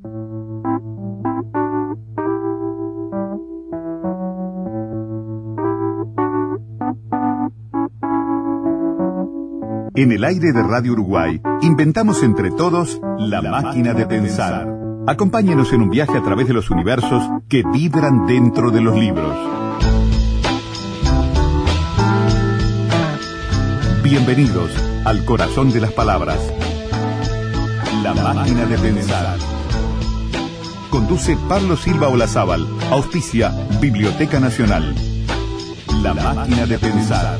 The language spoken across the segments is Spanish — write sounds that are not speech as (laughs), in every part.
En el aire de Radio Uruguay, inventamos entre todos la, máquina de pensar. Acompáñenos en un viaje a través de los universos que vibran dentro de los libros. Bienvenidos al corazón de las palabras. La máquina de pensar. Conduce Pablo Silva Olazábal. Auspicia Biblioteca Nacional. La máquina de pensar.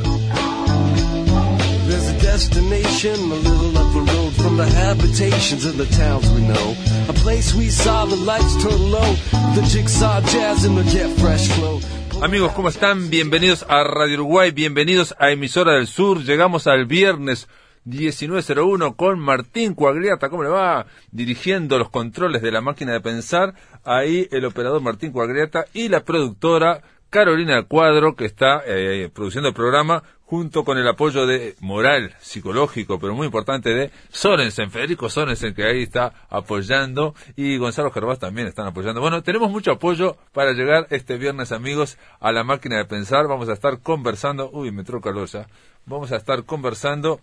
There's a destination a little up the road from the habitations of the towns we know. A place we saw the lights turn low, the jigsaw jazz and the get fresh flow. Amigos, ¿cómo están? Bienvenidos a Radio Uruguay, bienvenidos a Emisora del Sur. Llegamos al viernes 1901 con Martín Cuagliata, ¿cómo le va? Dirigiendo los controles de la máquina de pensar. Ahí el operador Martín Cuagliata y la productora Carolina Cuadro, que está eh, produciendo el programa junto con el apoyo de moral, psicológico, pero muy importante de Sorensen, Federico Sorensen, que ahí está apoyando, y Gonzalo Gervás también están apoyando. Bueno, tenemos mucho apoyo para llegar este viernes, amigos, a la máquina de pensar. Vamos a estar conversando, uy, me entró calor ya. Vamos a estar conversando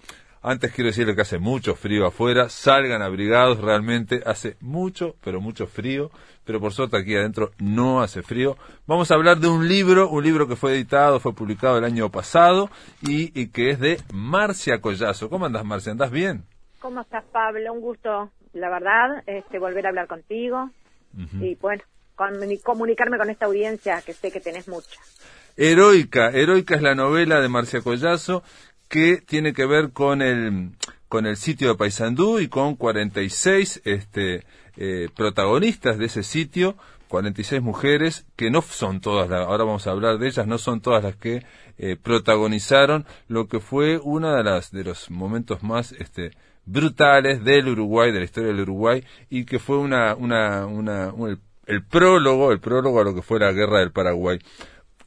antes quiero decirle que hace mucho frío afuera, salgan abrigados, realmente hace mucho, pero mucho frío, pero por suerte aquí adentro no hace frío. Vamos a hablar de un libro, un libro que fue editado, fue publicado el año pasado y, que es de Marcia Collazo. ¿Cómo andas, Marcia? ¿Andás bien? ¿Cómo estás, Pablo? Un gusto, la verdad, este, volver a hablar contigo y bueno, comunicarme con esta audiencia que sé que tenés mucha. Heroica, Heroica es la novela de Marcia Collazo que tiene que ver con el, con el sitio de Paysandú y con 46 este, eh, protagonistas de ese sitio, 46 mujeres, que no son todas, ahora vamos a hablar de ellas, no son todas las que eh, protagonizaron lo que fue uno de, las, de los momentos más este, brutales del Uruguay, de la historia del Uruguay, y que fue una, una, una, el prólogo, el prólogo a lo que fue la guerra del Paraguay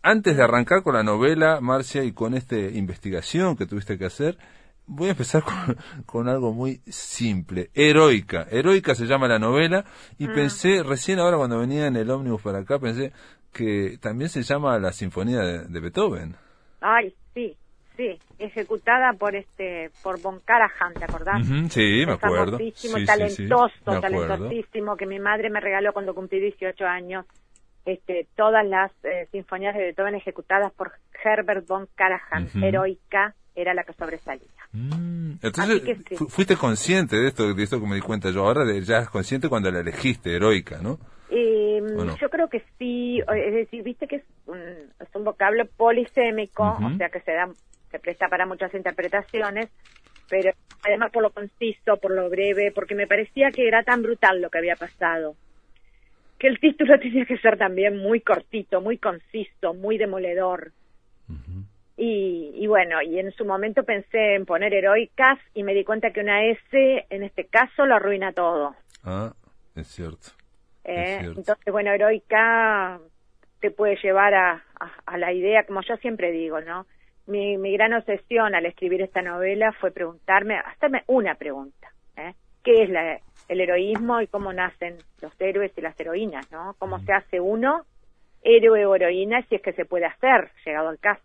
antes de arrancar con la novela, Marcia, y con esta investigación que tuviste que hacer, voy a empezar (laughs) con, algo muy simple. Heroica. Heroica se llama la novela, y ah. pensé, recién ahora cuando venía en el ómnibus para acá, pensé que también se llama la Sinfonía de, Beethoven. Ay, sí, sí, ejecutada por este por Von Karajan, ¿te acordás? sí, me acuerdo. Sí, talentoso, talentosísimo, que mi madre me regaló cuando cumplí 18 años este, todas las eh, sinfonías de Beethoven ejecutadas por Herbert von Karajan, heroica, era la que sobresalía. Mm, entonces, fuiste consciente de esto, de esto que me di cuenta yo. Ahora ya es consciente cuando la elegiste, heroica, ¿no? Eh, Yo creo que sí. Es decir, viste que es un, es un vocablo polisémico, o sea que se da, se presta para muchas interpretaciones, pero además por lo conciso, por lo breve, porque me parecía que era tan brutal lo que había pasado que el título (laughs) tenía que ser también muy cortito, muy conciso, muy demoledor. y, bueno, y en su momento pensé en poner heroicas y me di cuenta que una S en este caso lo arruina todo. Ah, es cierto. Eh, entonces, bueno, heroica te puede llevar a, a, la idea, como yo siempre digo, ¿no? Mi, mi gran obsesión al escribir esta novela fue preguntarme, hacerme una pregunta, ¿eh? ¿Qué es la, el heroísmo y cómo nacen los héroes y las heroínas, ¿no? Cómo se hace uno héroe o heroína si es que se puede hacer, llegado el caso.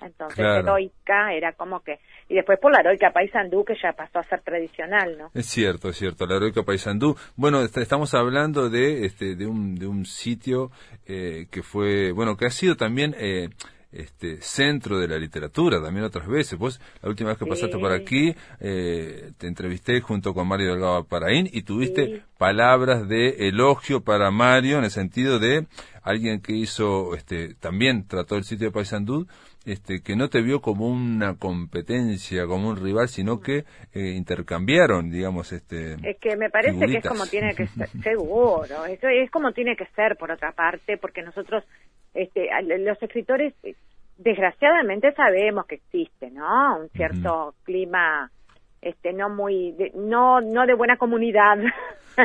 Entonces, heroica era como que... Y después por la heroica paisandú, que ya pasó a ser tradicional, ¿no? Es cierto, es cierto, la heroica paisandú. Bueno, estamos hablando de, este, de, un, de un sitio eh, que fue, bueno, que ha sido también... Eh, este centro de la literatura también otras veces. Vos, la última vez que pasaste por aquí, eh, te entrevisté junto con Mario Delgado Paraín y tuviste palabras de elogio para Mario en el sentido de alguien que hizo, este, también trató el sitio de Paysandú, este, que no te vio como una competencia, como un rival, sino que eh, intercambiaron, digamos, este. Es que me parece que es como tiene que (laughs) ser, seguro, eso es como tiene que ser por otra parte, porque nosotros este, los escritores, desgraciadamente sabemos que existe, ¿no? Un cierto clima este no muy no no de buena comunidad.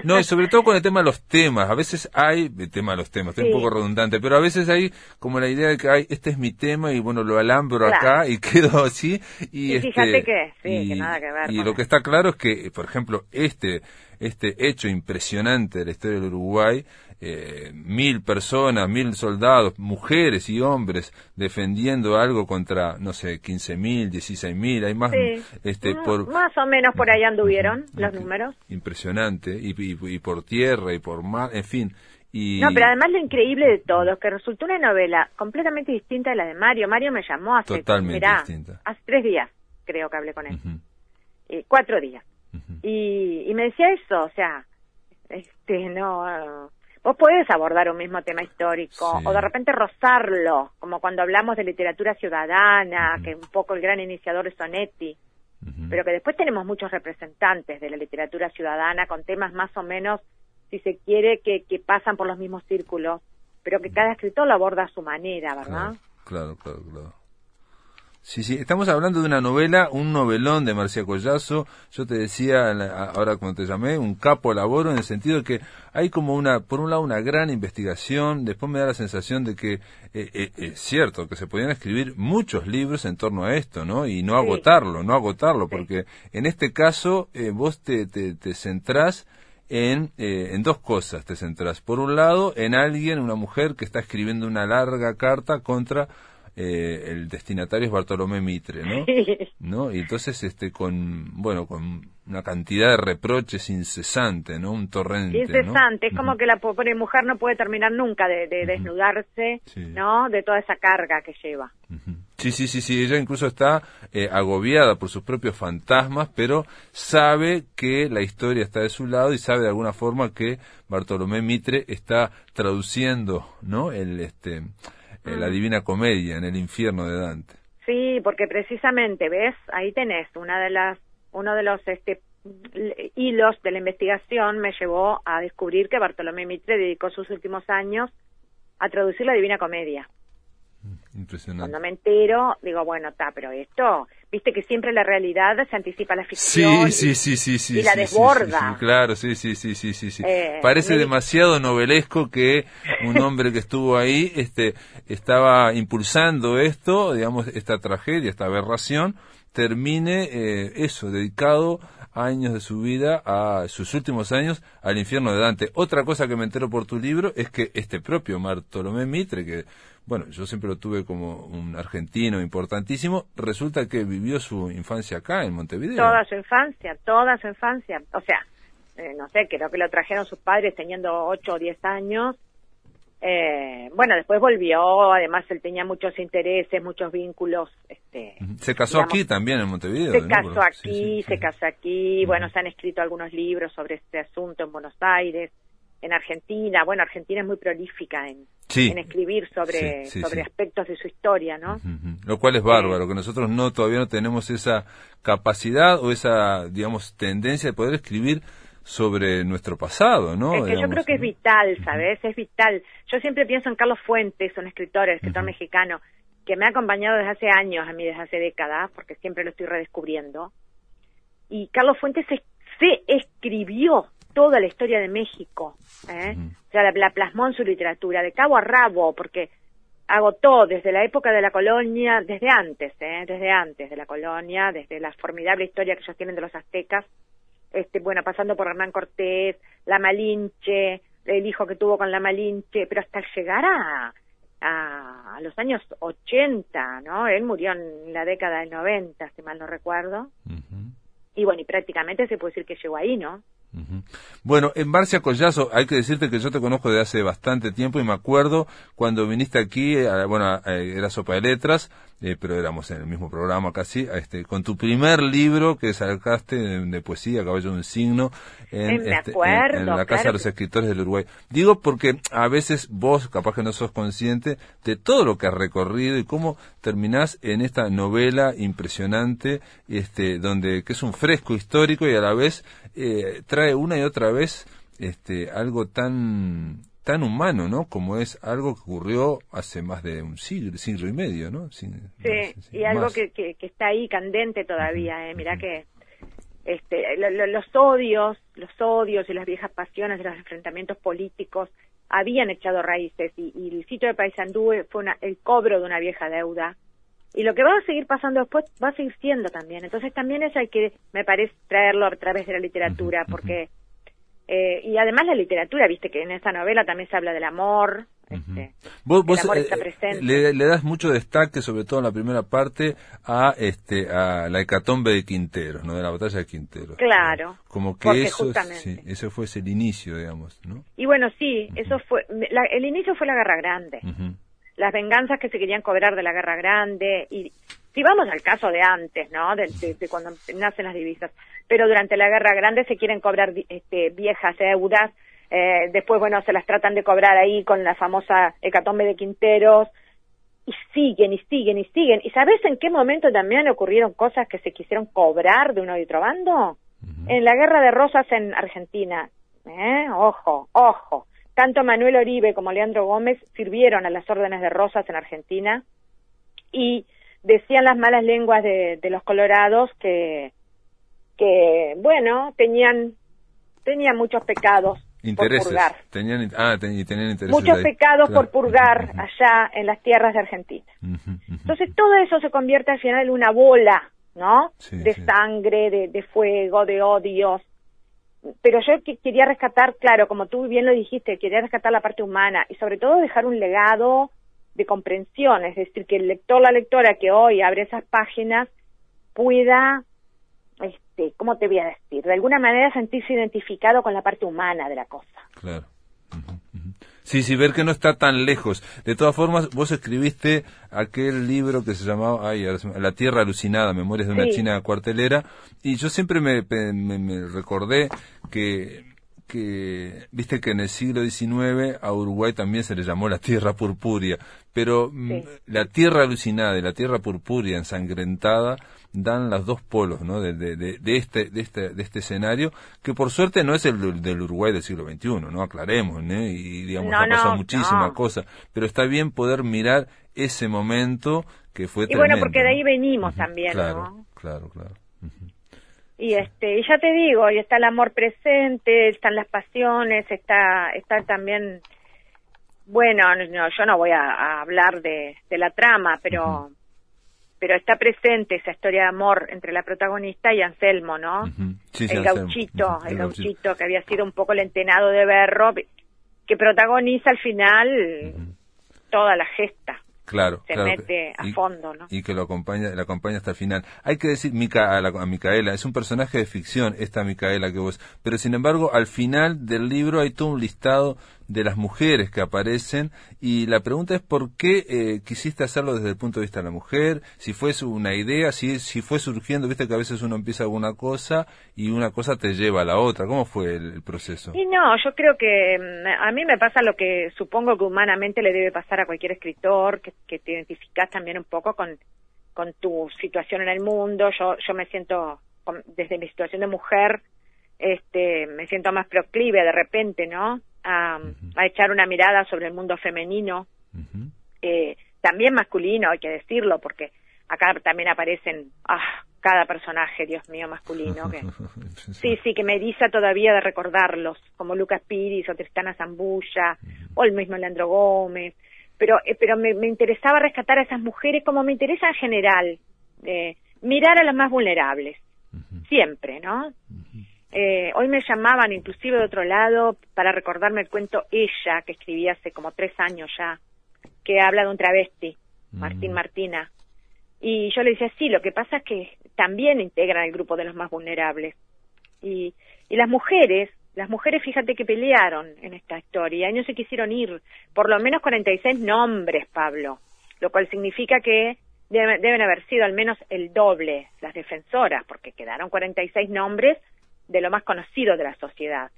No y sobre todo con el tema de los temas. A veces hay el tema de los temas estoy un poco redundante pero a veces hay como la idea de que hay este es mi tema y bueno lo alambro acá y (laughs) quedo así y, este, fíjate que sí que nada que ver y lo que está claro es que por ejemplo este este hecho impresionante de la historia del Uruguay, eh, mil personas, mil soldados, mujeres y hombres defendiendo algo contra, no sé, quince mil, dieciséis mil, hay más, este, por, más o menos por ahí anduvieron los números. Impresionante, y, y, por tierra y por mar, en fin. Y... No, pero además lo increíble de todo es que resultó una novela completamente distinta de la de Mario. Mario me llamó hace, Totalmente distinta. hace tres días, creo que hablé con él. Eh, cuatro días. y, y me decía eso, o sea, este, no, vos podés abordar un mismo tema histórico o de repente rozarlo, como cuando hablamos de literatura ciudadana, que un poco el gran iniciador es Sonetti, pero que después tenemos muchos representantes de la literatura ciudadana con temas más o menos, si se quiere, que, que pasan por los mismos círculos, pero que cada escritor lo aborda a su manera, ¿verdad? claro, claro. claro. Sí, sí, estamos hablando de una novela, un novelón de Marcia Collazo. Yo te decía, ahora como te llamé, un capo laboro en el sentido de que hay como una, por un lado, una gran investigación. Después me da la sensación de que eh, eh, es cierto que se podían escribir muchos libros en torno a esto, ¿no? Y no agotarlo, no agotarlo, porque en este caso eh, vos te, te, te centrás en, en dos cosas, te centrás. Por un lado, en alguien, una mujer que está escribiendo una larga carta contra eh, el destinatario es Bartolomé Mitre, ¿no? (laughs) ¿no? Y entonces, este, con, bueno, con una cantidad de reproches incesante, ¿no? Un torrente. Incesante, es como que la pobre mujer no puede terminar nunca de, desnudarse, ¿no? De toda esa carga que lleva. Sí, sí, sí, sí, ella incluso está eh, agobiada por sus propios fantasmas, pero sabe que la historia está de su lado y sabe de alguna forma que Bartolomé Mitre está traduciendo, ¿no? El, este, la Divina Comedia, en el infierno de Dante. Sí, porque precisamente, ¿ves? Ahí tenés una de las, uno de los este, hilos de la investigación me llevó a descubrir que Bartolomé Mitre dedicó sus últimos años a traducir la Divina Comedia. Impresionante. Cuando me entero, digo, bueno, está, pero esto, viste que siempre la realidad se anticipa a la ficción. Sí, sí, sí, sí, Y la desborda. claro, sí, sí, sí, sí, sí. Eh, Parece demasiado novelesco que un (laughs) hombre que estuvo ahí este, estaba impulsando esto, digamos, esta tragedia, esta aberración, termine eh, eso, dedicado años de su vida, a sus últimos años, al infierno de Dante. Otra cosa que me entero por tu libro es que este propio Bartolomé Mitre, que bueno, yo siempre lo tuve como un argentino importantísimo, resulta que vivió su infancia acá, en Montevideo. Toda su infancia, toda su infancia. O sea, eh, no sé, creo que lo trajeron sus padres teniendo 8 o 10 años. Eh, bueno, después volvió, además él tenía muchos intereses, muchos vínculos. Este, se casó aquí también en Montevideo. Se casó aquí, se casó aquí, bueno, se han escrito algunos libros sobre este asunto en Buenos Aires en Argentina. Bueno, Argentina es muy prolífica en, en escribir sobre, sobre aspectos de su historia, ¿no? Lo cual es bárbaro, que nosotros no todavía no tenemos esa capacidad o esa, digamos, tendencia de poder escribir sobre nuestro pasado, ¿no? Es que yo creo que es vital, ¿sabes? Es vital. Yo siempre pienso en Carlos Fuentes, un escritor, escritor mexicano, que me ha acompañado desde hace años, a mí desde hace décadas, porque siempre lo estoy redescubriendo. Y Carlos Fuentes se escribió toda la historia de México. ¿eh? O sea, la, plasmó en su literatura, de cabo a rabo, porque agotó desde la época de la colonia, desde antes, ¿eh? desde antes de la colonia, desde la formidable historia que ellos tienen de los aztecas, este, bueno, pasando por Hernán Cortés, la Malinche, el hijo que tuvo con la Malinche, pero hasta llegar a, a, los años 80, ¿no? Él murió en la década del 90, si mal no recuerdo. Y bueno, y prácticamente se puede decir que llegó ahí, ¿no? Bueno, en Marcia Collazo, hay que decirte que yo te conozco de hace bastante tiempo y me acuerdo cuando viniste aquí, eh, bueno, eh, era Sopa de Letras, eh, pero éramos en el mismo programa casi, este, con tu primer libro que sacaste de, poesía, Caballo de un signo, en, este, la Casa de los Escritores del Uruguay. Digo porque a veces vos capaz que no sos consciente de todo lo que has recorrido y cómo terminás en esta novela impresionante, este, donde que es un fresco histórico y a la vez eh, trae una y otra vez este, algo tan tan humano, ¿no? Como es algo que ocurrió hace más de un siglo, siglo y medio, ¿no? sí, y algo que, que, está ahí candente todavía, ¿eh? Mirá que este, los odios, los odios y las viejas pasiones de los enfrentamientos políticos habían echado raíces y, el sitio de Paysandú fue el cobro de una vieja deuda. Y lo que va a seguir pasando después va a seguir siendo también. Entonces también eso hay que, me parece, traerlo a través de la literatura, porque Eh, y además la literatura, viste que en esa novela también se habla del amor. Este, vos, eh, Le, das mucho destaque, sobre todo en la primera parte, a este a la hecatombe de Quinteros, ¿no? De la batalla de Quinteros. Claro. Como que eso, sí, ese fue el inicio, digamos, ¿no? Y bueno, sí, eso fue, el inicio fue la Guerra Grande. Las venganzas que se querían cobrar de la Guerra Grande y si vamos al caso de antes, ¿no? De, cuando nacen las divisas, pero durante la Guerra Grande se quieren cobrar este, viejas deudas, eh, después, bueno, se las tratan de cobrar ahí con la famosa hecatombe de Quinteros, y siguen y siguen y siguen. ¿Y sabes en qué momento también ocurrieron cosas que se quisieron cobrar de uno y otro bando? En la Guerra de Rosas en Argentina. ¿Eh? Ojo, ojo. Tanto Manuel Oribe como Leandro Gómez sirvieron a las órdenes de Rosas en Argentina y decían las malas lenguas de, los colorados que, que, bueno, tenían, tenían muchos pecados por purgar. Tenían, ah, tenían intereses Muchos pecados por purgar allá en las tierras de Argentina. Entonces todo eso se convierte al final en una bola, ¿no? de sangre, de, de, fuego, de odios. Pero yo quería rescatar, claro, como tú bien lo dijiste, quería rescatar la parte humana y sobre todo dejar un legado de comprensión, es decir, que el lector, la lectora que hoy abre esas páginas pueda, este, ¿cómo te voy a decir? De alguna manera sentirse identificado con la parte humana de la cosa. Claro. Sí, sí, ver que no está tan lejos. De todas formas, vos escribiste aquel libro que se llamaba ay, La Tierra Alucinada, Memorias de una China cuartelera, y yo siempre me, me recordé que que, viste que en el siglo XIX a Uruguay también se le llamó la tierra purpúrea, pero mm, la tierra alucinada y la tierra purpúrea ensangrentada dan los dos polos ¿no? de, de, de, este, de, este, de este escenario, que por suerte no es el del Uruguay del siglo XXI, ¿no? Aclaremos, ¿no? Y digamos, ha pasado muchísimas cosas, pero está bien poder mirar ese momento que fue Y bueno, porque de ahí venimos también, claro, Claro, claro. Y este, y ya te digo, y está el amor presente, están las pasiones, está, está también, bueno, no, yo no voy a, hablar de, de, la trama, pero, pero está presente esa historia de amor entre la protagonista y Anselmo, ¿no? el gauchito, el, gauchito. que había sido un poco el entenado de Berro, que protagoniza al final toda la gesta. Claro, se mete a fondo, ¿no? Y que lo acompaña, la acompaña hasta el final. Hay que decir Mica, a, Micaela, es un personaje de ficción esta Micaela que vos, pero sin embargo al final del libro hay todo un listado de las mujeres que aparecen y la pregunta es por qué eh, quisiste hacerlo desde el punto de vista de la mujer, si fue una idea, si, si fue surgiendo, viste que a veces uno empieza alguna cosa y una cosa te lleva a la otra, ¿cómo fue el, proceso? Y no, yo creo que mm, a mí me pasa lo que supongo que humanamente le debe pasar a cualquier escritor, que, que te identificas también un poco con, con tu situación en el mundo, yo, yo me siento, desde mi situación de mujer, este, me siento más proclive de repente, ¿no? A, echar una mirada sobre el mundo femenino, eh, también masculino, hay que decirlo, porque acá también aparecen, ah, cada personaje, Dios mío, masculino, que (laughs) sí, sí, que me dice todavía de recordarlos, como Lucas Piris o Tristana Zambulla, o el mismo Leandro Gómez, pero, eh, pero me, interesaba rescatar a esas mujeres como me interesa en general, eh, mirar a las más vulnerables, siempre, ¿no? Eh, hoy me llamaban inclusive de otro lado para recordarme el cuento Ella, que escribí hace como tres años ya, que habla de un travesti, Martín Martina. Y yo le decía, sí, lo que pasa es que también integran el grupo de los más vulnerables. Y, y las mujeres, las mujeres, fíjate que pelearon en esta historia y no se quisieron ir. Por lo menos 46 nombres, Pablo, lo cual significa que deben haber sido al menos el doble las defensoras, porque quedaron 46 nombres de lo más conocido de la sociedad.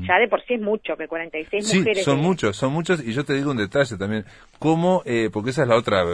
Ya de por sí es mucho, que 46 sí, mujeres... son muchos, son muchos, y yo te digo un detalle también, cómo, eh, porque esa es la otra,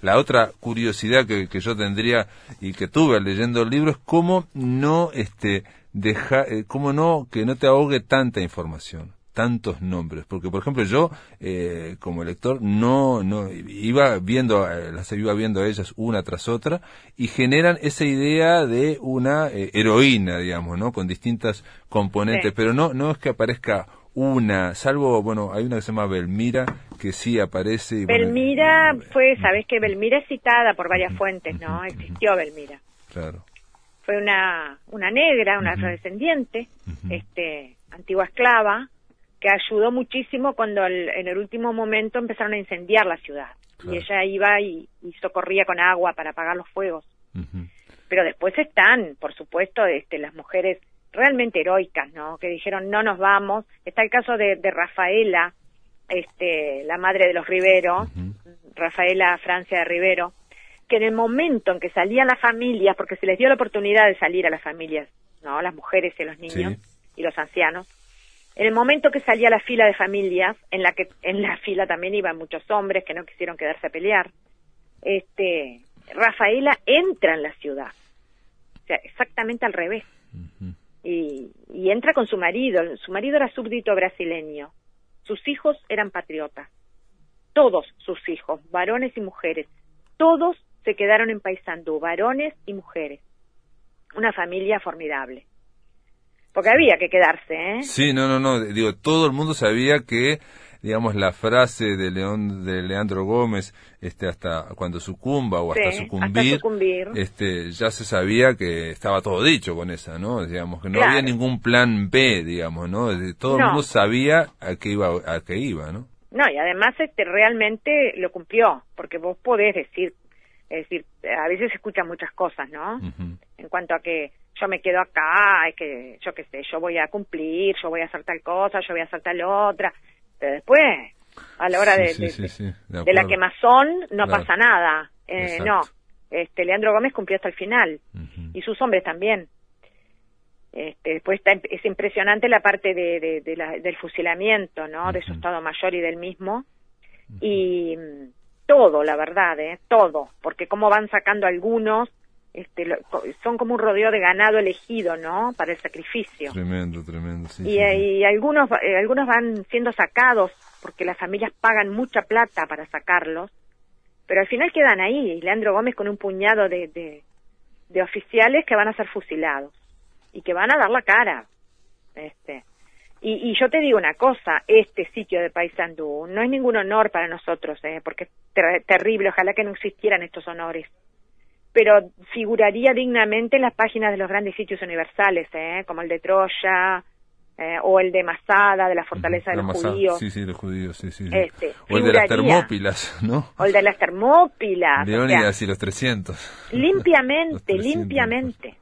la otra curiosidad que, que, yo tendría y que tuve leyendo el libro, es cómo no, este, deja, eh, cómo no, que no te ahogue tanta información tantos nombres, porque por ejemplo yo eh, como lector no no iba viendo eh, las iba viendo a ellas una tras otra y generan esa idea de una eh, heroína, digamos, ¿no? Con distintas componentes, pero no no es que aparezca una, salvo, bueno, hay una que se llama Belmira, que sí aparece. Belmira fue, sabes que Belmira es citada por varias fuentes, ¿no? Existió Belmira. Claro. fue una, una negra, una afrodescendiente, este, antigua esclava, que ayudó muchísimo cuando en el último momento empezaron a incendiar la ciudad. Y ella iba y, socorría con agua para apagar los fuegos. Pero después están, por supuesto, este, las mujeres realmente heroicas, ¿no? Que dijeron no nos vamos. Está el caso de, Rafaela, este, la madre de los Rivero, Rafaela Francia de Rivero, que en el momento en que salían las familias, porque se les dio la oportunidad de salir a las familias, ¿no? Las mujeres y los niños y los ancianos, en el momento que salía la fila de familias, en la que en la (laughs) fila también iban muchos hombres que no quisieron quedarse a pelear, este, Rafaela entra en la ciudad, o sea, exactamente al revés, y, y entra con su marido. Su marido era súbdito brasileño, sus hijos eran patriotas, todos sus hijos, varones y mujeres, todos se quedaron en Paysandú, varones y mujeres, una familia formidable porque había que quedarse, ¿eh? Sí, no, no, no, digo, todo el mundo sabía que digamos la frase de León de Leandro Gómez este hasta cuando sucumba o hasta, sucumbir, este ya se sabía que estaba todo dicho con esa no digamos que no había ningún plan B digamos no todo el mundo sabía a qué iba a qué iba no no y además este realmente lo cumplió porque vos podés decir es decir a veces se escuchan muchas cosas no en cuanto a que yo me quedo acá, es que yo qué sé, yo voy a cumplir, yo voy a hacer tal cosa, yo voy a hacer tal otra, pero después, a la hora de, de, la quemazón, no pasa nada, eh, no, este Leandro Gómez cumplió hasta el final, y sus hombres también. Este, después está, es impresionante la parte de, del fusilamiento, ¿no? De su estado mayor y del mismo. Y mm, todo, la verdad, ¿eh? Todo. Porque cómo van sacando algunos este, son como un rodeo de ganado elegido, ¿no? Para el sacrificio. Tremendo, tremendo, sí. Y, algunos, eh, algunos van siendo sacados porque las familias pagan mucha plata para sacarlos, pero al final quedan ahí. Leandro Gómez con un puñado de, de, oficiales que van a ser fusilados y que van a dar la cara. Este. Y, y yo te digo una cosa, este sitio de Paysandú no es ningún honor para nosotros, ¿eh? porque es terrible, ojalá que no existieran estos honores pero figuraría dignamente en las páginas de los grandes sitios universales, ¿eh? como el de Troya, eh, o el de Masada, de la fortaleza de los judíos. Sí, sí, los judíos, sí, sí. Este, o el de las Termópilas, ¿no? O el de las Termópilas. Leónidas y los 300. Limpiamente, (laughs) limpiamente.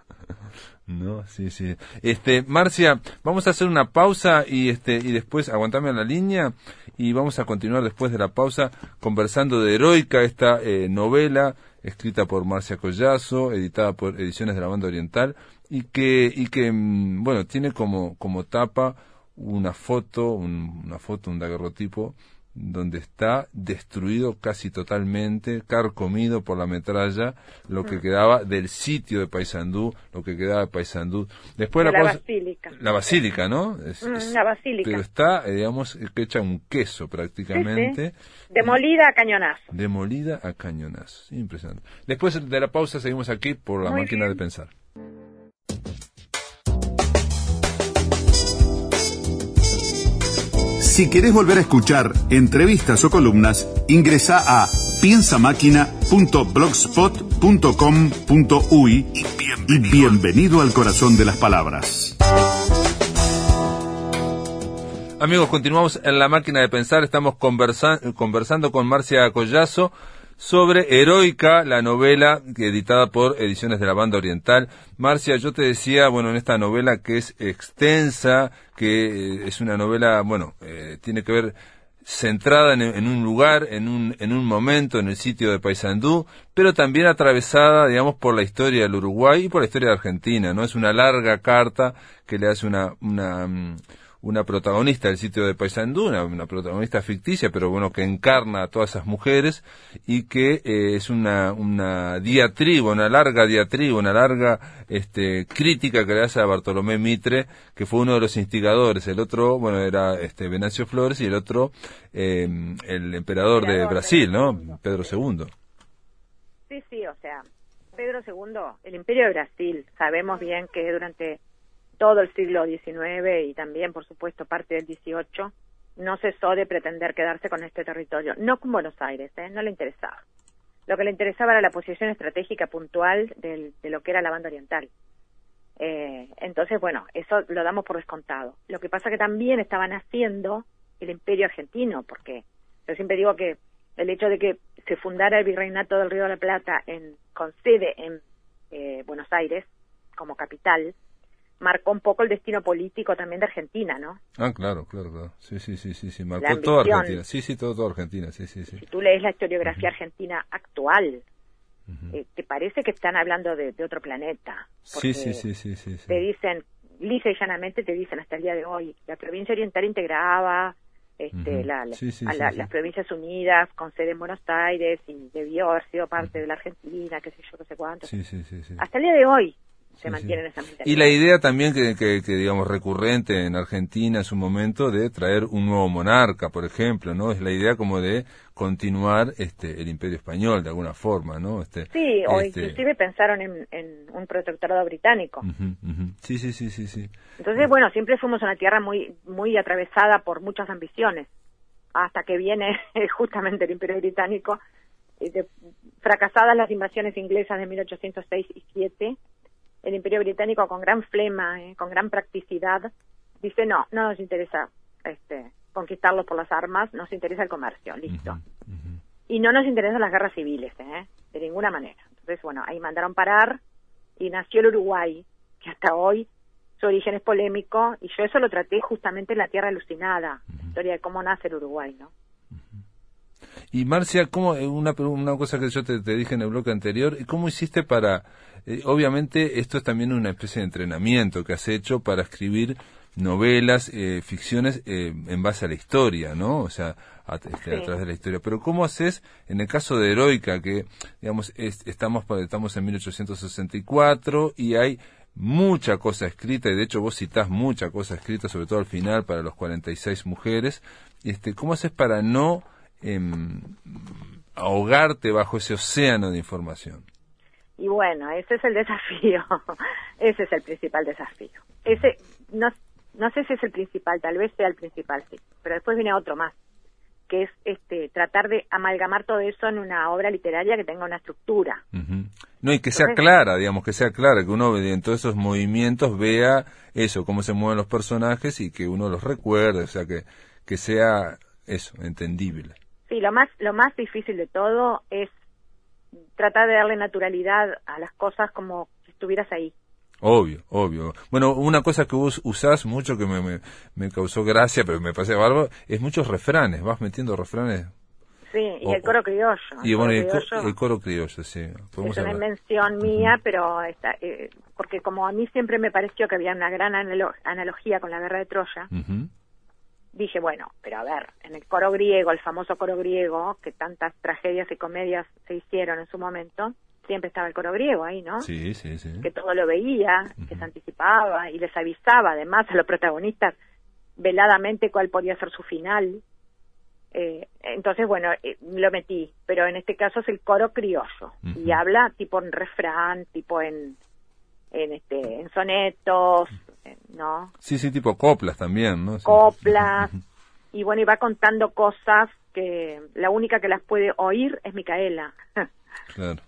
No, sí, sí. Este, Marcia, vamos a hacer una pausa y este y después aguantame en la línea y vamos a continuar después de la pausa conversando de Heroica, esta eh, novela escrita por Marcia Collazo, editada por Ediciones de la Banda Oriental, y que, y que mm, bueno, tiene como, como tapa una foto, una foto, un daguerrotipo donde está destruido casi totalmente, carcomido por la metralla, lo que mm. quedaba del sitio de Paysandú, lo que quedaba de Paysandú. Después la, basílica. La basílica, ¿no? Mm, la basílica. Pero está, eh, digamos, hecha un queso prácticamente. Demolida a cañonazo. Demolida a cañonazo. Impresionante. Después de la pausa seguimos aquí por la máquina de pensar. Si querés volver a escuchar entrevistas o columnas, ingresa a piensamáquina.blogspot.com.uy y bienvenido al corazón de las palabras. Amigos, continuamos en la máquina de pensar. Estamos conversando con Marcia Collazo sobre Heroica, la novela editada por Ediciones de la Banda Oriental. Marcia, yo te decía, bueno, en esta novela que es extensa, que eh, es una novela, bueno, eh, tiene que ver centrada en, un lugar, en un, en un momento, en el sitio de Paysandú, pero también atravesada, digamos, por la historia del Uruguay y por la historia de Argentina, ¿no? Es una larga carta que le hace una, una, mm, una protagonista del sitio de Paysandú, una, protagonista ficticia, pero bueno, que encarna a todas esas mujeres y que eh, es una, una diatriba, una larga diatriba, una larga este, crítica que le hace a Bartolomé Mitre, que fue uno de los instigadores. El otro, bueno, era este, Venancio Flores y el otro, eh, el emperador de Brasil, ¿no? Pedro II. Sí, sí, o sea, Pedro II, el imperio de Brasil, sabemos bien que durante todo el siglo XIX y también, por supuesto, parte del XVIII, no cesó de pretender quedarse con este territorio. No con Buenos Aires, ¿eh? no le interesaba. Lo que le interesaba era la posición estratégica puntual de lo que era la banda oriental. Eh, entonces, bueno, eso lo damos por descontado. Lo que pasa que también estaban haciendo el imperio argentino, porque yo siempre digo que el hecho de que se fundara el virreinato del Río de la Plata en, con sede en eh, Buenos Aires como capital, marcó un poco el destino político también de Argentina, ¿no? Ah, claro, claro, claro. Sí, sí, sí, sí, sí. marcó toda Argentina. Sí, sí, todo, toda Argentina, sí, sí, sí. Si tú lees la historiografía argentina actual, eh, te parece que están hablando de, otro planeta. Sí, sí, sí, sí, sí, Te dicen, lisa y llanamente te dicen hasta el día de hoy, la provincia oriental integraba este, la, a las Provincias Unidas con sede en Buenos Aires y debió haber sido parte de la Argentina, qué sé yo, no sé cuánto. Hasta el día de hoy se mantienen esa mentalidad. Y la idea también que, que, digamos, recurrente en Argentina en su momento de traer un nuevo monarca, por ejemplo, ¿no? Es la idea como de continuar este el imperio español de alguna forma, ¿no? Este, sí, o este inclusive pensaron en, en, un protectorado británico. Sí, sí, sí, sí, sí. Entonces, bueno, siempre fuimos una tierra muy, muy atravesada por muchas ambiciones, hasta que viene (laughs) justamente el imperio británico, de, fracasadas las invasiones inglesas de 1806 y 7, el Imperio Británico con gran flema, eh, con gran practicidad, dice no, no nos interesa este, conquistarlos por las armas, nos interesa el comercio, listo. Y no nos interesan las guerras civiles, ¿eh? de ninguna manera. Entonces, bueno, ahí mandaron parar y nació el Uruguay, que hasta hoy su origen es polémico y yo eso lo traté justamente en La Tierra Alucinada, la historia de cómo nace el Uruguay, ¿no? Y Marcia, ¿cómo, eh, una, una cosa que yo te, dije en el bloque anterior, ¿cómo hiciste para, eh, obviamente esto es también una especie de entrenamiento que has hecho para escribir novelas, eh, ficciones en base a la historia, ¿no? O sea, a, este, través de la historia. Pero ¿cómo haces en el caso de Heroica, que, digamos, estamos, estamos en 1864 y hay mucha cosa escrita, y de hecho vos citás mucha cosa escrita, sobre todo al final, para los 46 mujeres. Este, ¿Cómo haces para no Em, ahogarte bajo ese océano de información? Y bueno, ese es el (laughs) desafío, ese es el principal desafío. Ese, no, no sé si es el principal, tal vez sea el principal, sí, pero después viene otro más, que es este tratar de amalgamar todo eso en una obra literaria que tenga una estructura. No, y que sea clara, digamos, que sea clara, que uno en todos esos movimientos vea eso, cómo se mueven los personajes y que uno los recuerde, o sea, que, que sea eso, entendible. Sí, lo más, lo más difícil de todo es tratar de darle naturalidad a las cosas como si estuvieras ahí. Obvio, obvio. Bueno, una cosa que vos usás mucho que me, me, causó gracia, pero me parece bárbaro, es muchos refranes. Vas metiendo refranes. Sí, y el coro criollo. Y bueno, el, coro criollo, sí. Es una invención mía, pero está, eh, porque como a mí siempre me pareció que había una gran analogía con la guerra de Troya, dije, bueno, pero a ver, en el coro griego, el famoso coro griego, que tantas tragedias y comedias se hicieron en su momento, siempre estaba el coro griego ahí, ¿no? Sí, sí, sí. Que todo lo veía, que se anticipaba y les avisaba además a los protagonistas veladamente cuál podía ser su final. Eh, entonces, bueno, eh, lo metí, pero en este caso es el coro criollo y habla tipo en refrán, tipo en en este en sonetos, ¿no? Sí, sí, tipo coplas también, ¿no? Coplas. y bueno, y va contando cosas que la única que las puede oír es Micaela. claro.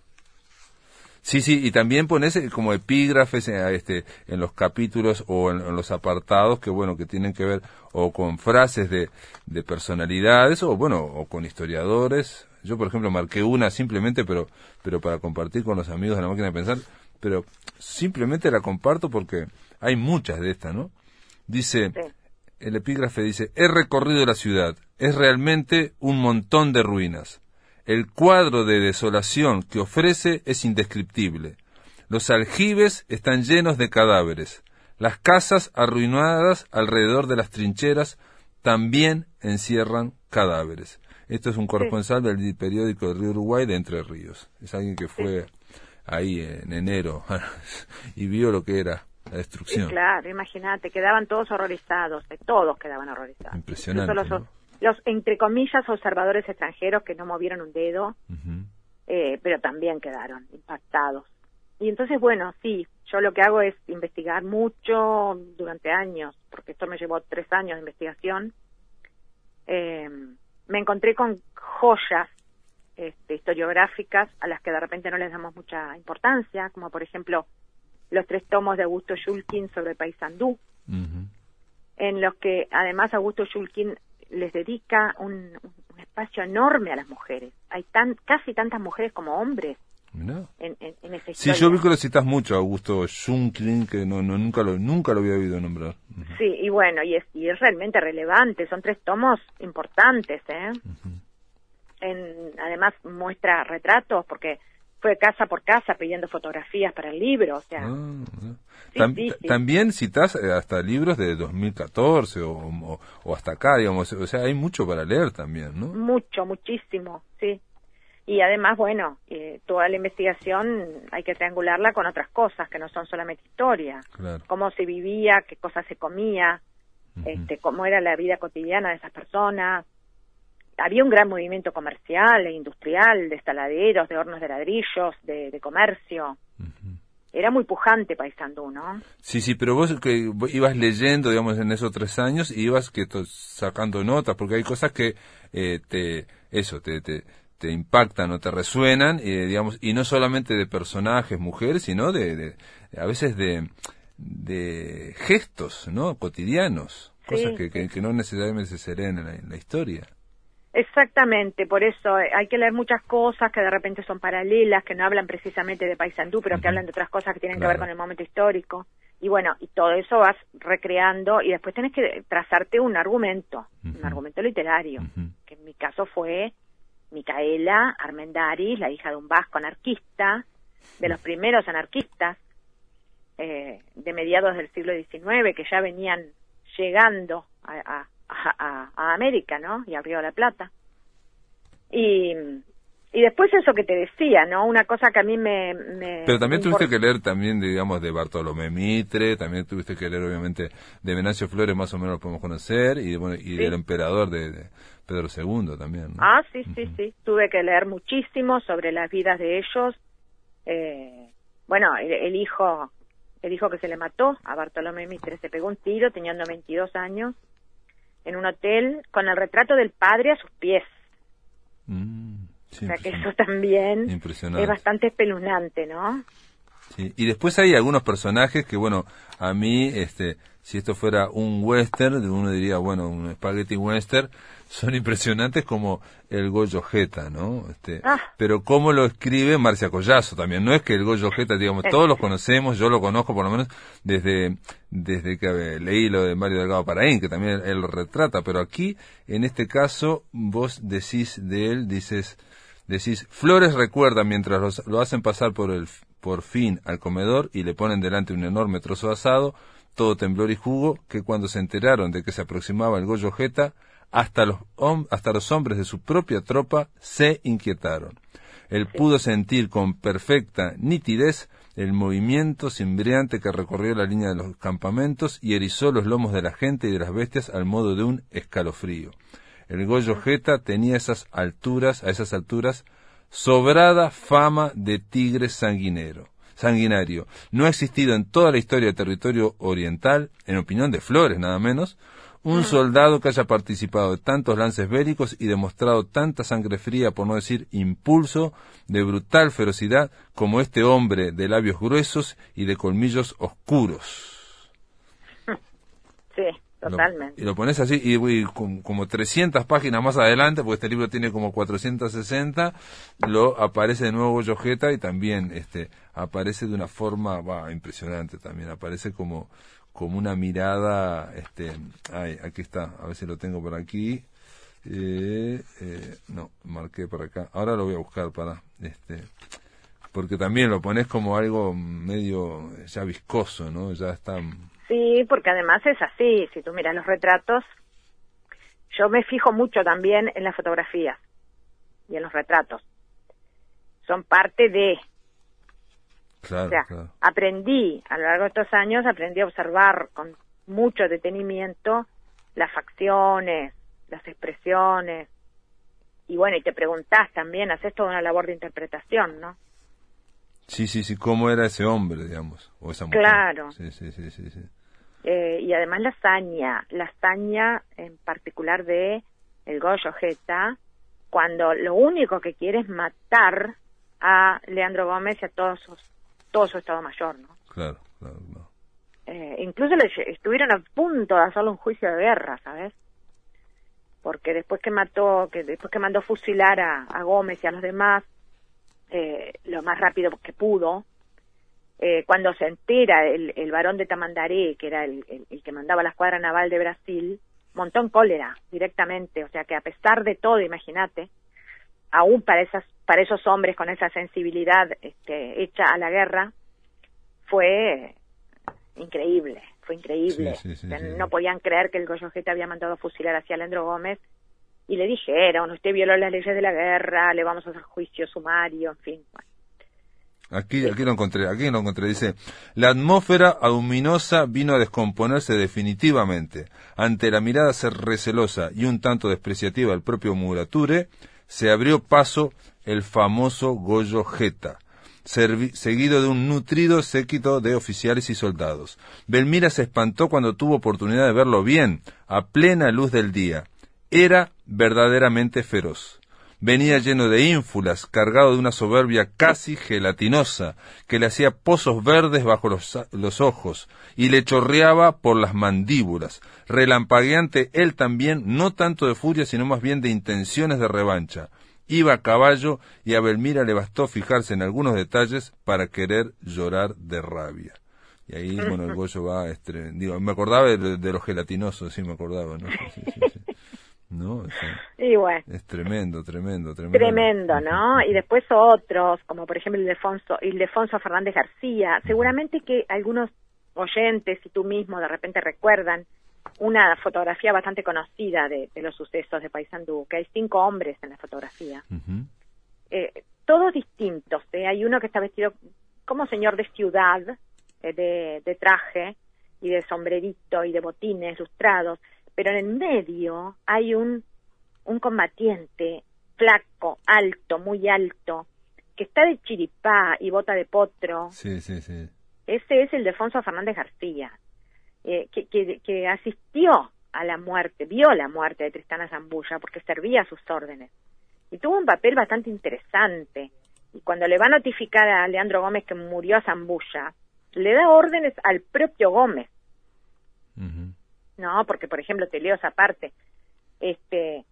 Sí, sí, y también pones eh, como epígrafes en, eh, este, en los capítulos o en, los apartados que, bueno, que tienen que ver o con frases de, de personalidades o, bueno, o con historiadores. Yo, por ejemplo, marqué una simplemente, pero, pero para compartir con los amigos de la máquina de pensar, pero simplemente la comparto porque hay muchas de estas, ¿no? Dice, el epígrafe dice, he recorrido la ciudad, es realmente un montón de ruinas. El cuadro de desolación que ofrece es indescriptible. Los aljibes están llenos de cadáveres. Las casas arruinadas alrededor de las trincheras también encierran cadáveres. Esto es un corresponsal del periódico del Río Uruguay de Entre Ríos. Es alguien que fue ahí en enero (laughs) y vio lo que era la destrucción. claro, imagínate, quedaban todos horrorizados, todos quedaban horrorizados. Impresionante. Los, entre comillas, observadores extranjeros que no movieron un dedo, eh, pero también quedaron impactados. Y entonces, bueno, sí, yo lo que hago es investigar mucho durante años, porque esto me llevó tres años de investigación. Eh, me encontré con joyas este, historiográficas a las que de repente no les damos mucha importancia, como por ejemplo los tres tomos de Augusto Shulkin sobre Paysandú, en los que además Augusto Shulkin les dedica un, espacio enorme a las mujeres. Hay tan, casi tantas mujeres como hombres en, en, en, esa historia. Sí, yo vi que lo citas mucho, Augusto Shulkin, que no, no, nunca, lo, nunca lo había oído nombrar. Sí, y bueno, y es, y es realmente relevante, son tres tomos importantes, ¿eh? en, además muestra retratos, porque fue casa por casa pidiendo fotografías para el libro, o sea. Ah, también citas eh, hasta libros de 2014 o, o, hasta acá, digamos, o sea, hay mucho para leer también, ¿no? Mucho, muchísimo, sí. Y además, bueno, eh, toda la investigación hay que triangularla con otras cosas que no son solamente historia. Cómo se vivía, qué cosas se comía, este, cómo era la vida cotidiana de esas personas, había un gran movimiento comercial e industrial, de estaladeros, de hornos de ladrillos, de, comercio. Era muy pujante Paisandú, ¿no? Sí, sí, pero vos que ibas leyendo, digamos, en esos tres años, y ibas que sacando notas, porque hay cosas que eh, te, eso, te, te, te, impactan o te resuenan, eh, digamos, y no solamente de personajes, mujeres, sino de, de a veces de, de gestos, ¿no? Cotidianos, cosas que, que, no necesariamente se leen en la historia. Exactamente, por eso eh, hay que leer muchas cosas que de repente son paralelas, que no hablan precisamente de Paysandú, pero que hablan de otras cosas que tienen que ver con el momento histórico. Y bueno, y todo eso vas recreando y después tienes que trazarte un argumento, un argumento literario, que en mi caso fue Micaela Armendaris, la hija de un vasco anarquista, de los primeros anarquistas eh, de mediados del siglo XIX, que ya venían llegando a a, América, ¿no? Y al Río de la Plata. Y, y después eso que te decía, ¿no? Una cosa que a mí me... Pero también tuviste que leer también, digamos, de Bartolomé Mitre, también tuviste que leer, obviamente, de Venancio Flores, más o menos lo podemos conocer, y, bueno, y del emperador de, Pedro II también, ¿no? Ah, sí, sí, sí. Tuve que leer muchísimo sobre las vidas de ellos. Eh, bueno, el, hijo el hijo que se le mató a Bartolomé Mitre se pegó un tiro teniendo 22 años en un hotel con el retrato del padre a sus pies. Mm, o sea que eso también es bastante espeluznante, ¿no? Sí. Y después hay algunos personajes que, bueno, a mí, este, si esto fuera un western, uno diría, bueno, un spaghetti western, son impresionantes como el Goyo Jeta, ¿no? Este, ah. Pero cómo lo escribe Marcia Collazo también. No es que el Goyo Jeta, digamos, todos lo conocemos, yo lo conozco por lo menos desde, desde que leí lo de Mario Delgado Paraín, que también él, retrata, pero aquí, en este caso, vos decís de él, dices, decís, Flores recuerda mientras lo hacen pasar por el, por fin al comedor y le ponen delante un enorme trozo asado, todo temblor y jugo, que cuando se enteraron de que se aproximaba el Goyo Jeta, hasta los, hasta los hombres de su propia tropa se inquietaron. Él pudo sentir con perfecta nitidez el movimiento cimbriante que recorrió la línea de los campamentos y erizó los lomos de la gente y de las bestias al modo de un escalofrío. El Goyo Jeta tenía esas alturas, a esas alturas, sobrada fama de tigre sanguinero sanguinario. No ha existido en toda la historia del territorio oriental, en opinión de Flores nada menos, un soldado que haya participado de tantos lances bélicos y demostrado tanta sangre fría, por no decir impulso, de brutal ferocidad, como este hombre de labios gruesos y de colmillos oscuros. (laughs) Sí, totalmente. y lo pones así, y, como 300 páginas más adelante, porque este libro tiene como 460, lo aparece de nuevo Yojeta y también este aparece de una forma va, impresionante también, aparece como como una mirada, este, ay, aquí está, a ver si lo tengo por aquí, eh, eh, no, marqué por acá, ahora lo voy a buscar para, este, porque también lo pones como algo medio ya viscoso, ¿no? Ya está. Sí, porque además es así, si tú miras los retratos, yo me fijo mucho también en las fotografías y en los retratos. Son parte de, Claro, aprendí, a lo largo de estos años, aprendí a observar con mucho detenimiento las facciones, las expresiones. Y bueno, y te preguntás también, haces toda una labor de interpretación, ¿no? Sí, sí, sí, cómo era ese hombre, digamos, o esa mujer. Claro. Sí, sí, sí, sí. Eh, y además la hazaña, la hazaña en particular de el Goyo Jeta, cuando lo único que quiere es matar a Leandro Gómez y a todos sus todo su Estado Mayor, ¿no? Claro, claro, eh, incluso le, estuvieron a punto de hacerle un juicio de guerra, ¿sabes? Porque después que mató, que después que mandó fusilar a, a Gómez y a los demás, eh, lo más rápido que pudo, eh, cuando se entera el, el varón de Tamandaré, que era el, el, que mandaba la escuadra naval de Brasil, montó en cólera directamente, o sea que a pesar de todo, imagínate, aún para esas para esos hombres con esa sensibilidad este, hecha a la guerra, fue increíble, fue increíble. no podían creer que el Goyojete había mandado a fusilar hacia Leandro Gómez y le dijeron, usted violó las leyes de la guerra, le vamos a hacer juicio sumario, en fin. Aquí, aquí lo encontré, aquí lo encontré. Dice, la atmósfera aluminosa vino a descomponerse definitivamente. Ante la mirada ser recelosa y un tanto despreciativa del propio Murature, se abrió paso el famoso Goyo Jeta, seguido de un nutrido séquito de oficiales y soldados. Belmira se espantó cuando tuvo oportunidad de verlo bien, a plena luz del día. Era verdaderamente feroz venía lleno de ínfulas, cargado de una soberbia casi gelatinosa, que le hacía pozos verdes bajo los, ojos, y le chorreaba por las mandíbulas, relampagueante él también, no tanto de furia, sino más bien de intenciones de revancha. Iba a caballo y a Belmira le bastó fijarse en algunos detalles para querer llorar de rabia. Y ahí, bueno, el (laughs) bollo va, digo, me acordaba de, los gelatinosos, sí me acordaba, ¿no? Sí, sí, ¿no? y bueno. Es tremendo, tremendo, tremendo. Tremendo, ¿no? Y después otros, como por ejemplo Ildefonso, Ildefonso Fernández García. Seguramente que algunos oyentes y tú mismo de repente recuerdan una fotografía bastante conocida de, los sucesos de Paysandú, que hay cinco hombres en la fotografía. eh, todos distintos, ¿eh? Hay uno que está vestido como señor de ciudad, eh, de, de traje y de sombrerito y de botines lustrados pero en el medio hay un, un combatiente flaco, alto, muy alto, que está de chiripá y bota de potro. Sí, sí, sí. Ese es el Defonso Fernández García, eh, que, que, que, asistió a la muerte, vio la muerte de Tristana Zambulla porque servía a sus órdenes. Y tuvo un papel bastante interesante. Y cuando le va a notificar a Leandro Gómez que murió a Zambulla, le da órdenes al propio Gómez. No, porque por ejemplo te leo esa parte. Este,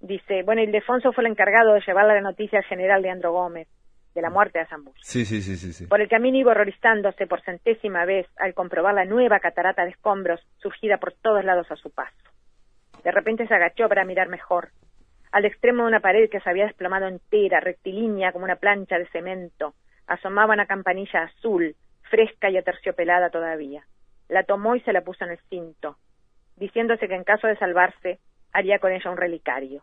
dice, bueno, Ildefonso fue el encargado de llevarle la noticia al general Leandro Gómez de la muerte de Zambulla. Sí, sí, sí, sí, sí. Por el camino iba horrorizándose por centésima vez al comprobar la nueva catarata de escombros surgida por todos lados a su paso. De repente se agachó para mirar mejor. Al extremo de una pared que se había desplomado entera, rectilínea como una plancha de cemento, asomaba una campanilla azul, fresca y aterciopelada todavía. La tomó y se la puso en el cinto diciéndose que en caso de salvarse haría con ella un relicario.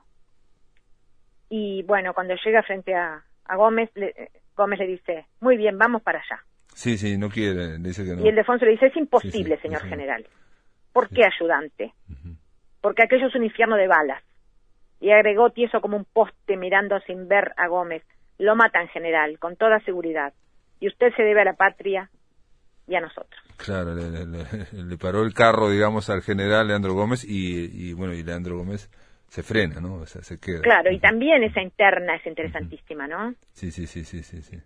Y bueno, cuando llega frente a, Gómez, le, Gómez le dice, muy bien, vamos para allá. Sí, sí, no quiere, dice que no. Y el Defonso le dice, es imposible, señor general. ¿Por qué ayudante? Porque aquello es un infierno de balas. Y agregó tieso como un poste mirando sin ver a Gómez. Lo matan, general, con toda seguridad. Y usted se debe a la patria y a nosotros. Claro, le, paró el carro, digamos, al general Leandro Gómez y, bueno, y Leandro Gómez se frena, ¿no? O sea, se queda. Claro, y también esa interna es interesantísima, ¿no? Sí, sí, sí, sí, sí, sí.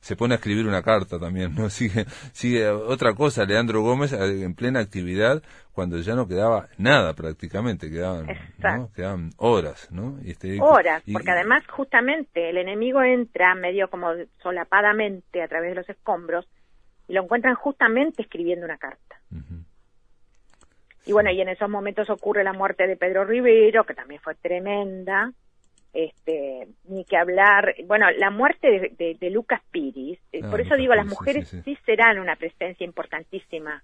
Se pone a escribir una carta también, ¿no? (laughs) Sigue, sigue otra cosa, Leandro Gómez eh, en plena actividad cuando ya no quedaba nada prácticamente, quedaban, ¿no? quedaban horas, ¿no? Y este, horas, porque además justamente el enemigo entra medio como solapadamente a través de los escombros y lo encuentran justamente escribiendo una carta. Y bueno, y en esos momentos ocurre la muerte de Pedro Rivero, que también fue tremenda, este, ni que hablar, bueno, la muerte de, Lucas Piris, eh, ah, por eso digo, las mujeres sí, serán una presencia importantísima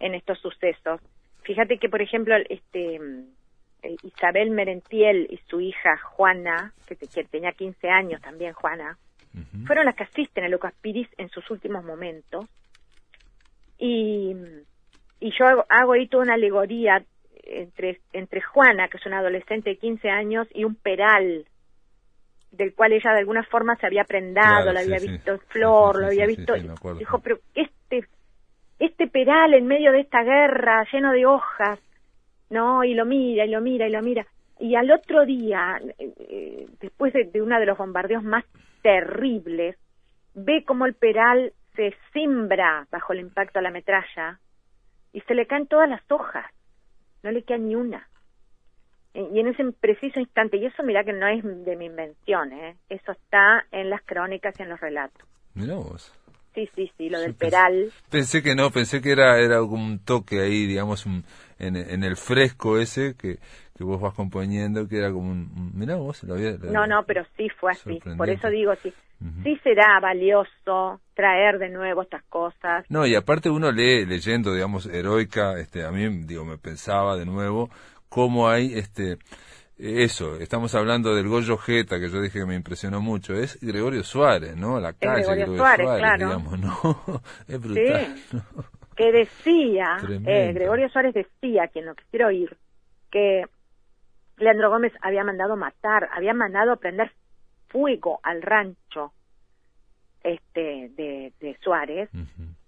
en estos sucesos. Fíjate que, por ejemplo, este, eh, Isabel Merentiel y su hija Juana, que, que tenía 15 años también, Juana, fueron las que asisten a Lucas Piris en sus últimos momentos. Y, y yo hago, ahí toda una alegoría entre, entre Juana, que es una adolescente de 15 años, y un peral, del cual ella de alguna forma se había prendado, lo había visto en flor, lo había visto. dijo, pero este, este peral en medio de esta guerra, lleno de hojas, ¿no? Y lo mira, y lo mira, y lo mira. Y al otro día, eh, eh, después de, de uno de los bombardeos más terribles, ve como el peral se simbra bajo el impacto de la metralla y se le caen todas las hojas, no le queda ni una. Y en ese preciso instante, y eso mira que no es de mi invención, ¿eh? eso está en las crónicas y en los relatos. Mira vos. Sí, sí, sí, lo del peral. Pensé que no, pensé que era, era un toque ahí, digamos, en, en el fresco ese que, que vos vas componiendo, que era como un... Mirá vos, lo había... no, no, pero sí fue así. Por eso digo, sí, sí será valioso traer de nuevo estas cosas. No, y aparte uno lee, leyendo, digamos, heroica, este, a mí, digo, me pensaba de nuevo cómo hay, este eso, estamos hablando del Goyo Jeta, que yo dije que me impresionó mucho, es Gregorio Suárez, ¿no? La calle Gregorio, Suárez, claro. digamos, ¿no? (laughs) es brutal. Sí. Que decía, eh, Gregorio Suárez decía, quien lo quisiera oír, que Leandro Gómez había mandado matar, había mandado prender fuego al rancho este de, de Suárez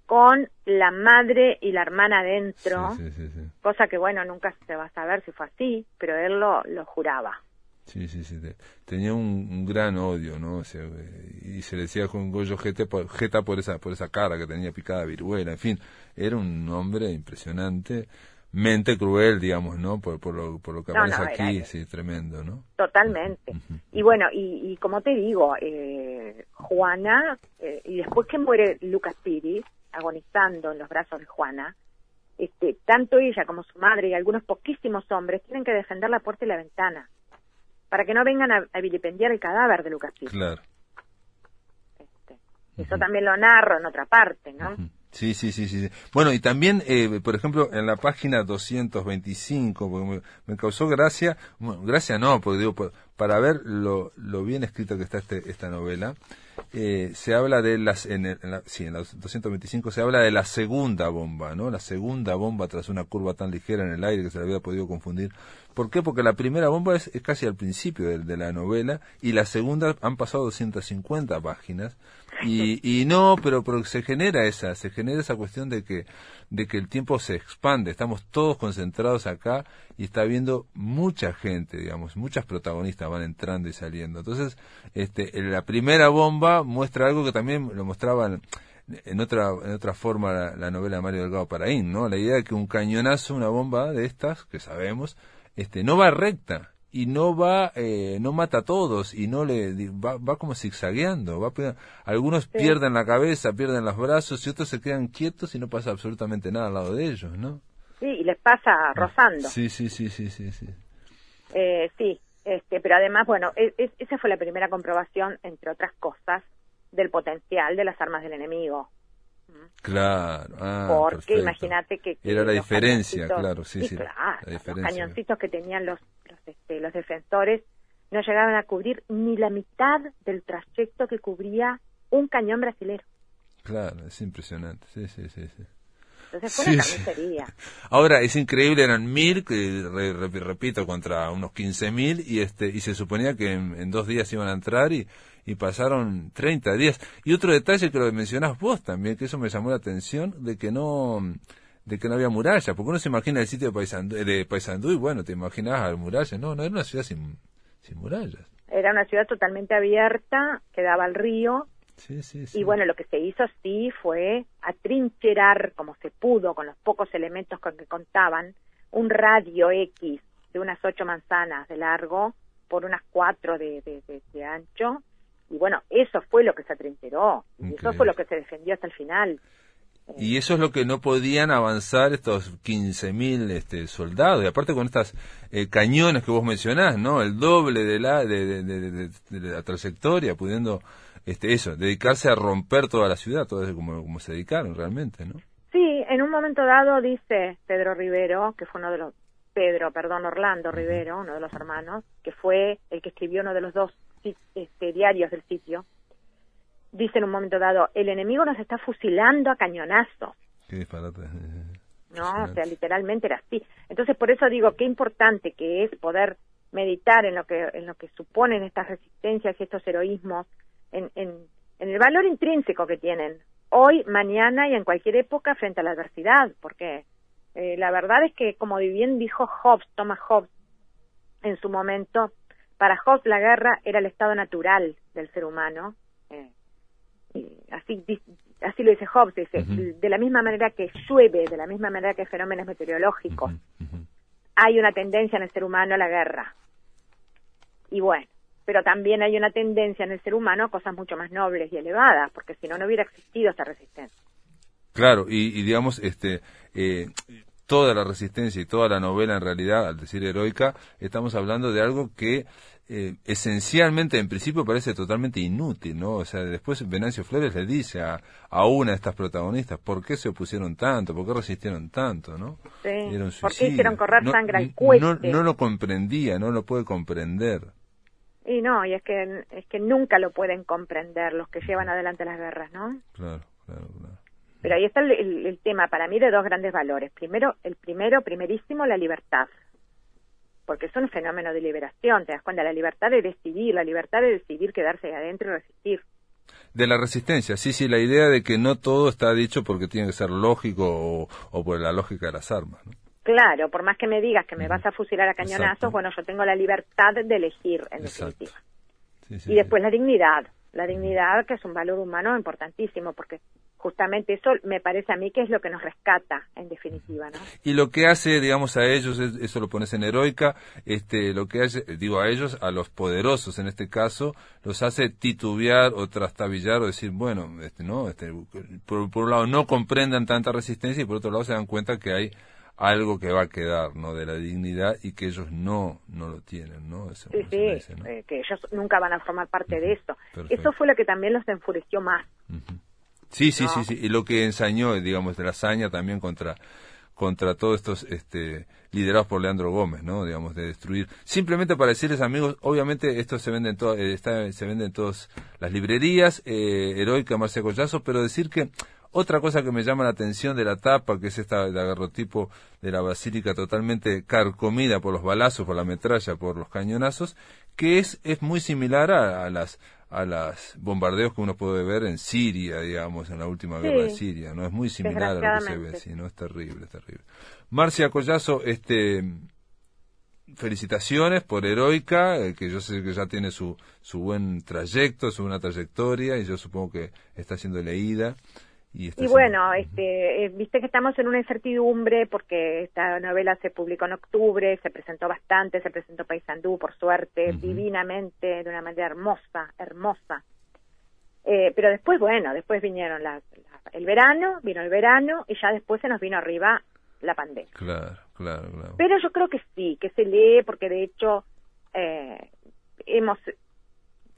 con la madre y la hermana dentro, cosa que bueno, nunca se va a saber si fue así, pero él lo, lo juraba. Sí, sí, sí. Tenía un, gran odio, ¿no? y se le decía con Goyo Jeta por, Jeta por esa, por esa cara que tenía picada viruela. En fin, era un hombre impresionante mente cruel, digamos, ¿no? Por, por, lo, por lo que aparece aquí, sí, tremendo, ¿no? Totalmente. Y bueno, y, y como te digo, eh, Juana, eh, y después que muere Lucas Piri, agonizando en los brazos de Juana, este, tanto ella como su madre y algunos poquísimos hombres tienen que defender la puerta y la ventana para que no vengan a, vilipendiar el cadáver de Lucas Piri. Claro. Este, eso también lo narro en otra parte, ¿no? Sí, sí, sí, sí. Bueno, y también, eh, por ejemplo, en la página 225, porque me, causó gracia, bueno, gracia no, porque digo, para ver lo, lo bien escrito que está este, esta novela, eh, se habla de las, en, en la, sí, en la 225 se habla de la segunda bomba, ¿no? La segunda bomba tras una curva tan ligera en el aire que se le había podido confundir. ¿Por qué? Porque la primera bomba es, casi al principio de, la novela y la segunda han pasado 250 páginas y, y no, pero, pero se genera esa, se genera esa cuestión de que, de que el tiempo se expande, estamos todos concentrados acá y está viendo mucha gente, digamos, muchas protagonistas van entrando y saliendo. Entonces, este, la primera bomba muestra algo que también lo mostraban en otra, en otra forma la, novela de Mario Delgado Paraín, ¿no? La idea de que un cañonazo, una bomba de estas, que sabemos, este, no va recta, y no va, eh, no mata a todos y no le va, va como zigzagueando. Va, algunos pierden la cabeza, pierden los brazos y otros se quedan quietos y no pasa absolutamente nada al lado de ellos, ¿no? Sí, y les pasa rozando. Sí, sí, sí, sí, sí. Sí, eh, sí este, pero además, bueno, e, e, esa fue la primera comprobación, entre otras cosas, del potencial de las armas del enemigo. Claro, ah, porque imagínate que, era la diferencia, claro, sí, sí, los cañoncitos que tenían los los, este, los defensores no llegaban a cubrir ni la mitad del trayecto que cubría un cañón brasilero. Claro, es impresionante, sí, sí, sí, sí. Entonces fue una Ahora, es increíble, eran mil, que repito, contra unos quince mil, y, este, y se suponía que en, dos días iban a entrar y, y pasaron 30 días. Y otro detalle que lo mencionás vos también, que eso me llamó la atención, de que no de que no había murallas, porque uno se imagina el sitio de Paysandú, de Paysandú y bueno, te imaginas las murallas, no, no, era una ciudad sin, sin murallas. Era una ciudad totalmente abierta, que daba al río, Sí, sí, sí. Y bueno, lo que se hizo sí fue atrincherar como se pudo con los pocos elementos con que contaban un radio X de unas ocho manzanas de largo por unas cuatro de, de, ancho. Y bueno, eso fue lo que se atrincheró. Y eso fue lo que se defendió hasta el final. Y eso es lo que no podían avanzar estos 15.000 este, soldados. Y aparte con estas eh, cañones que vos mencionás, ¿no? El doble de la, de, de, la trayectoria, pudiendo, este, eso, dedicarse a romper toda la ciudad, todo eso como, como se dedicaron realmente, ¿no? Sí, en un momento dado dice Pedro Rivero, que fue uno de los, Pedro, perdón, Orlando Rivero, uno de los hermanos, que fue el que escribió uno de los dos este, diarios del sitio, dice en un momento dado, el enemigo nos está fusilando a cañonazos. Qué disparate. (laughs) No, o sea, literalmente era así. Entonces, por eso digo, qué importante que es poder meditar en lo que, en lo que suponen estas resistencias y estos heroísmos, en, en, en el valor intrínseco que tienen hoy, mañana y en cualquier época frente a la adversidad, porque eh, la verdad es que, como bien dijo Hobbes, Thomas Hobbes, en su momento, para Hobbes la guerra era el estado natural del ser humano, eh, así así lo dice Hobbes, dice, de la misma manera que llueve, de la misma manera que fenómenos meteorológicos, hay una tendencia en el ser humano a la guerra. Y bueno, pero también hay una tendencia en el ser humano a cosas mucho más nobles y elevadas, porque si no, no hubiera existido esta resistencia. Claro, y, digamos, este, eh, toda la resistencia y toda la novela, en realidad, al decir heroica, estamos hablando de algo que eh, esencialmente, en principio, parece totalmente inútil, ¿no? O sea, después Venancio Flores le dice a, a una de estas protagonistas, ¿por qué se opusieron tanto? ¿Por qué resistieron tanto, no? Sí. ¿Por qué hicieron correr sangre al cuello? No, lo comprendía, no lo puede comprender. Y no, y es que, es que nunca lo pueden comprender los que llevan adelante las guerras, ¿no? Claro, claro, claro. Pero ahí está el, tema para mí de dos grandes valores. Primero, el primero, primerísimo, la libertad porque es un fenómeno de liberación, te das cuenta, la libertad de decidir, la libertad de decidir quedarse ahí adentro y resistir. De la resistencia, sí, sí, la idea de que no todo está dicho porque tiene que ser lógico o, por la lógica de las armas. ¿no? Claro, por más que me digas que me vas a fusilar a cañonazos, bueno, yo tengo la libertad de elegir, en definitiva. y después la dignidad, la dignidad que es un valor humano importantísimo, porque justamente eso me parece a mí que es lo que nos rescata en definitiva ¿no? y lo que hace digamos a ellos eso lo pones en heroica este lo que hace digo a ellos a los poderosos en este caso los hace titubear o trastabillar o decir bueno este no este por, un lado no comprendan tanta resistencia y por otro lado se dan cuenta que hay algo que va a quedar no de la dignidad y que ellos no no lo tienen no sí, sí, eh, que ellos nunca van a formar parte de eso eso fue lo que también los enfureció más. Sí, sí, sí, sí, y lo que ensañó, digamos, de la hazaña también contra contra todos estos este, liderados por Leandro Gómez, ¿no? Digamos, de destruir. Simplemente para decirles, amigos, obviamente esto se vende en, eh, se vende en todas las librerías, eh, Heroica, Marcia Collazo, pero decir que otra cosa que me llama la atención de la tapa, que es esta de agarrotipo de la basílica totalmente carcomida por los balazos, por la metralla, por los cañonazos, que es, es muy similar a, las a los bombardeos que uno puede ver en Siria, digamos, en la última guerra de Siria, ¿no? Es muy similar a lo que se ve, sí, ¿no? Es terrible, es terrible. Marcia Collazo, este, felicitaciones por Heroica, eh, que yo sé que ya tiene su, su buen trayecto, su buena trayectoria, y yo supongo que está siendo leída. Y, bueno, este, eh, viste que estamos en una incertidumbre porque esta novela se publicó en octubre, se presentó bastante, se presentó Paisandú, por suerte, divinamente, de una manera hermosa, hermosa. Eh, pero después, bueno, después vinieron las, el verano, vino el verano y ya después se nos vino arriba la pandemia. Claro, claro, claro. Pero yo creo que sí, que se lee porque de hecho eh, hemos,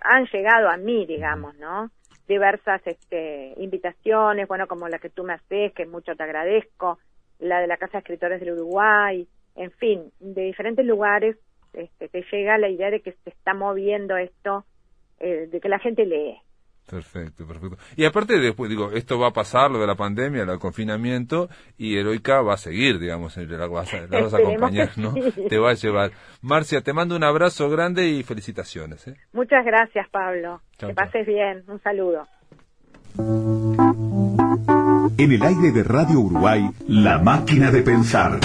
han llegado a mí, digamos, ¿no? Diversas este, invitaciones, bueno, como la que tú me haces, que mucho te agradezco, la de la Casa de Escritores del Uruguay, en fin, de diferentes lugares este, te llega la idea de que se está moviendo esto, eh, de que la gente lee. Perfecto, perfecto. Y aparte después, digo, esto va a pasar, lo de la pandemia, el confinamiento, y Heroica va a seguir, digamos, la vas a, la vas a acompañar, ¿no? Te va a llevar. Marcia, te mando un abrazo grande y felicitaciones. ¿eh? Muchas gracias, Pablo. que pases bien. Un saludo. En el aire de Radio Uruguay, La Máquina de Pensar.